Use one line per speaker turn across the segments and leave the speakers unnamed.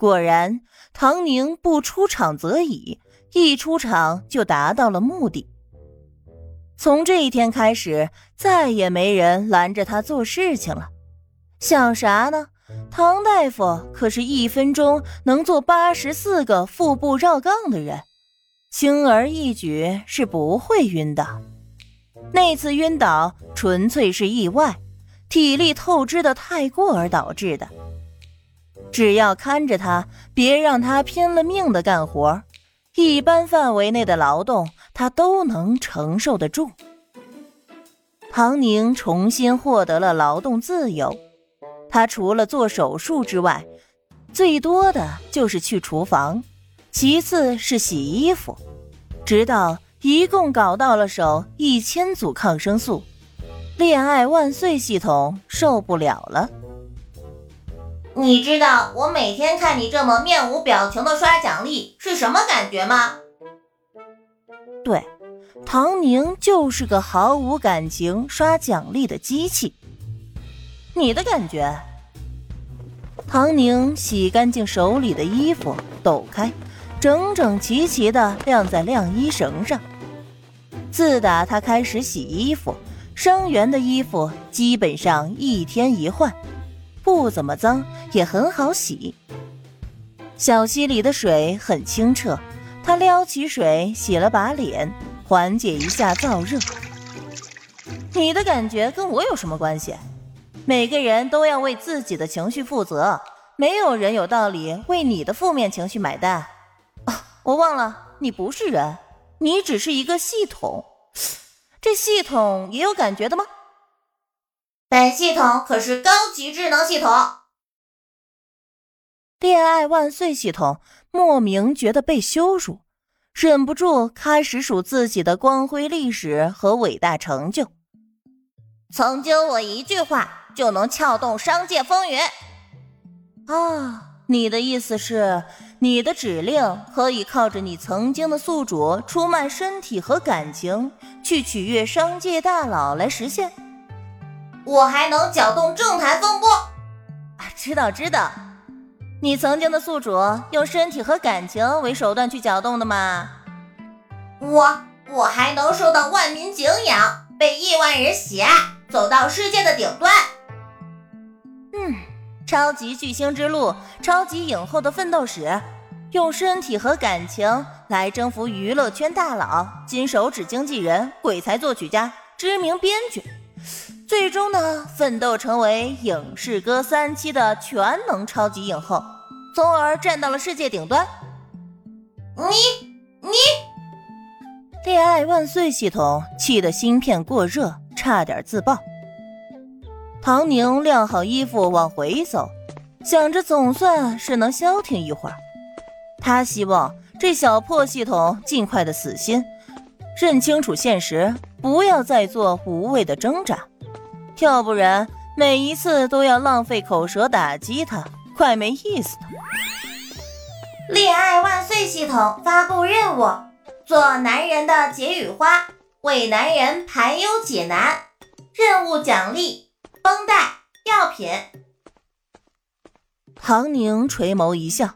果然，唐宁不出场则已，一出场就达到了目的。从这一天开始，再也没人拦着他做事情了。想啥呢？唐大夫可是一分钟能做八十四个腹部绕杠的人，轻而易举是不会晕的。那次晕倒纯粹是意外，体力透支的太过而导致的。只要看着他，别让他拼了命的干活，一般范围内的劳动他都能承受得住。唐宁重新获得了劳动自由，他除了做手术之外，最多的就是去厨房，其次是洗衣服，直到。一共搞到了手一千组抗生素，恋爱万岁系统受不了了。
你知道我每天看你这么面无表情的刷奖励是什么感觉吗？
对，唐宁就是个毫无感情刷奖励的机器。你的感觉？唐宁洗干净手里的衣服，抖开。整整齐齐地晾在晾衣绳上。自打他开始洗衣服，伤员的衣服基本上一天一换，不怎么脏，也很好洗。小溪里的水很清澈，他撩起水洗了把脸，缓解一下燥热。你的感觉跟我有什么关系？每个人都要为自己的情绪负责，没有人有道理为你的负面情绪买单。哦我忘了，你不是人，你只是一个系统。这系统也有感觉的吗？
本系统可是高级智能系统。
恋爱万岁系统莫名觉得被羞辱，忍不住开始数自己的光辉历史和伟大成就。
曾经我一句话就能撬动商界风云。
啊。你的意思是，你的指令可以靠着你曾经的宿主出卖身体和感情去取悦商界大佬来实现？
我还能搅动政坛风波。
啊知道知道，你曾经的宿主用身体和感情为手段去搅动的吗？
我我还能受到万民敬仰，被亿万人喜爱，走到世界的顶端。
嗯。超级巨星之路，超级影后的奋斗史，用身体和感情来征服娱乐圈大佬，金手指经纪人，鬼才作曲家，知名编剧，最终呢，奋斗成为影视歌三栖的全能超级影后，从而站到了世界顶端。
你你，
恋爱万岁系统气得芯片过热，差点自爆。唐宁晾好衣服往回走，想着总算是能消停一会儿。他希望这小破系统尽快的死心，认清楚现实，不要再做无谓的挣扎，要不然每一次都要浪费口舌打击他，快没意思了。
恋爱万岁系统发布任务：做男人的解语花，为男人排忧解难。任务奖励。绷带、药品。
唐宁垂眸一笑：“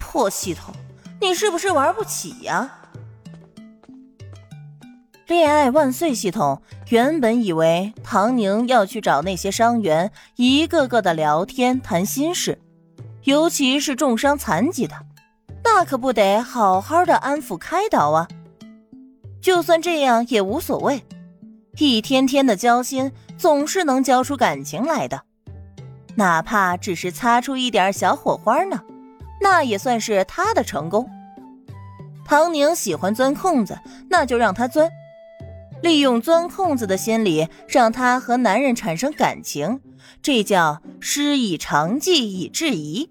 破系统，你是不是玩不起呀？”恋爱万岁系统原本以为唐宁要去找那些伤员，一个个的聊天谈心事，尤其是重伤残疾的，那可不得好好的安抚开导啊。就算这样也无所谓。一天天的交心，总是能交出感情来的，哪怕只是擦出一点小火花呢，那也算是他的成功。唐宁喜欢钻空子，那就让他钻，利用钻空子的心理，让他和男人产生感情，这叫师以长技以制夷。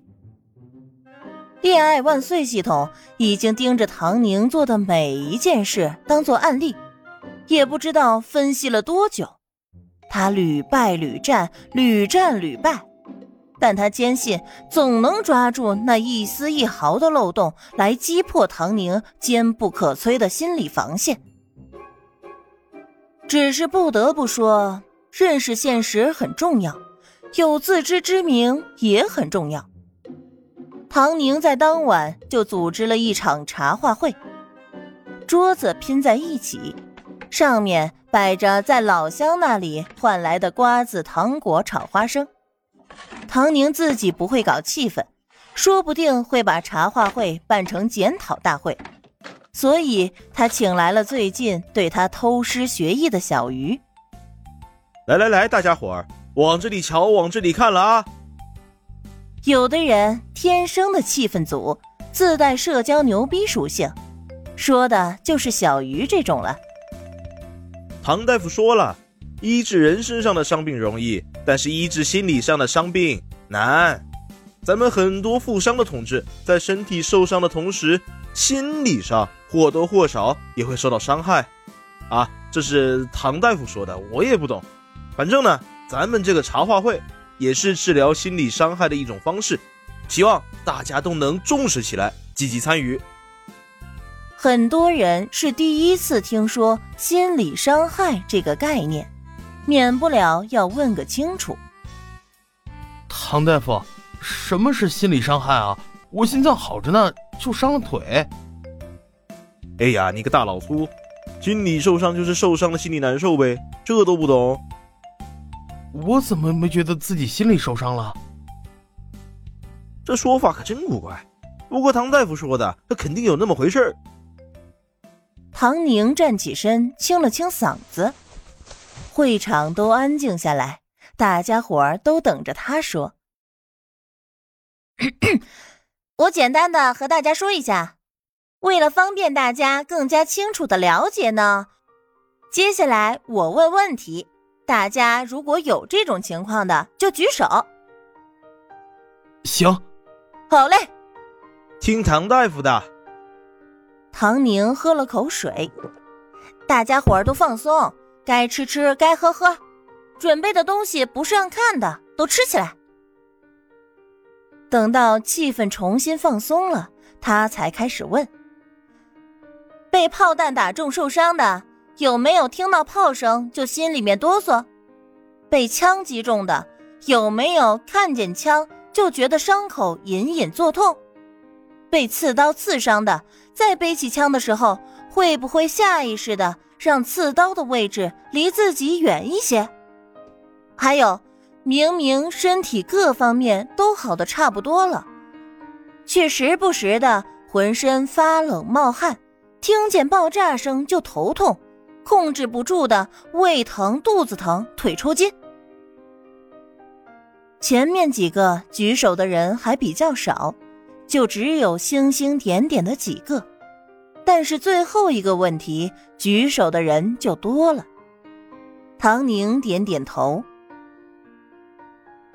恋爱万岁系统已经盯着唐宁做的每一件事当做案例。也不知道分析了多久，他屡败屡战，屡战屡败，但他坚信总能抓住那一丝一毫的漏洞来击破唐宁坚不可摧的心理防线。只是不得不说，认识现实很重要，有自知之明也很重要。唐宁在当晚就组织了一场茶话会，桌子拼在一起，上面摆着在老乡那里换来的瓜子、糖果、炒花生。唐宁自己不会搞气氛，说不定会把茶话会办成检讨大会，所以他请来了最近对他偷师学艺的小鱼。
来来来，大家伙儿往这里瞧，往这里看了啊！
有的人天生的气氛组，自带社交牛逼属性，说的就是小鱼这种了。
唐大夫说了，医治人身上的伤病容易，但是医治心理上的伤病难。咱们很多负伤的同志，在身体受伤的同时，心理上或多或少也会受到伤害。啊，这是唐大夫说的，我也不懂。反正呢，咱们这个茶话会。也是治疗心理伤害的一种方式，希望大家都能重视起来，积极参与。
很多人是第一次听说心理伤害这个概念，免不了要问个清楚。
唐大夫，什么是心理伤害啊？我心脏好着呢，就伤了腿。
哎呀，你个大老粗，心理受伤就是受伤了心里难受呗，这都不懂。
我怎么没觉得自己心里受伤了？
这说法可真古怪。不过唐大夫说的，他肯定有那么回事儿。
唐宁站起身，清了清嗓子，会场都安静下来，大家伙儿都等着他说。我简单的和大家说一下，为了方便大家更加清楚的了解呢，接下来我问问题。大家如果有这种情况的，就举手。
行，
好嘞。
听唐大夫的。
唐宁喝了口水。大家伙儿都放松，该吃吃，该喝喝。准备的东西不是让看的，都吃起来。等到气氛重新放松了，他才开始问：被炮弹打中受伤的。有没有听到炮声就心里面哆嗦？被枪击中的有没有看见枪就觉得伤口隐隐作痛？被刺刀刺伤的在背起枪的时候会不会下意识的让刺刀的位置离自己远一些？还有，明明身体各方面都好的差不多了，却时不时的浑身发冷冒汗，听见爆炸声就头痛。控制不住的胃疼、肚子疼、腿抽筋。前面几个举手的人还比较少，就只有星星点点的几个。但是最后一个问题，举手的人就多了。唐宁点点头。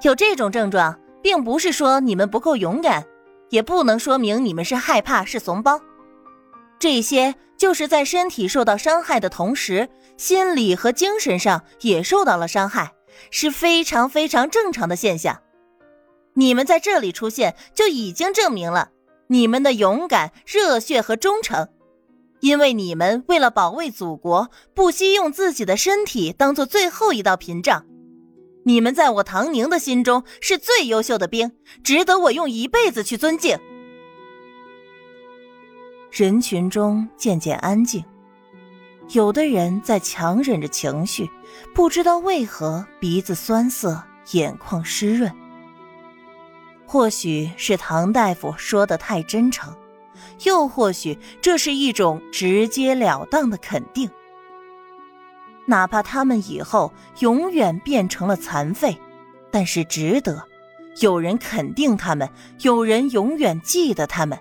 有这种症状，并不是说你们不够勇敢，也不能说明你们是害怕、是怂包。这些就是在身体受到伤害的同时，心理和精神上也受到了伤害，是非常非常正常的现象。你们在这里出现，就已经证明了你们的勇敢、热血和忠诚，因为你们为了保卫祖国，不惜用自己的身体当做最后一道屏障。你们在我唐宁的心中是最优秀的兵，值得我用一辈子去尊敬。人群中渐渐安静，有的人在强忍着情绪，不知道为何鼻子酸涩，眼眶湿润。或许是唐大夫说的太真诚，又或许这是一种直截了当的肯定。哪怕他们以后永远变成了残废，但是值得。有人肯定他们，有人永远记得他们。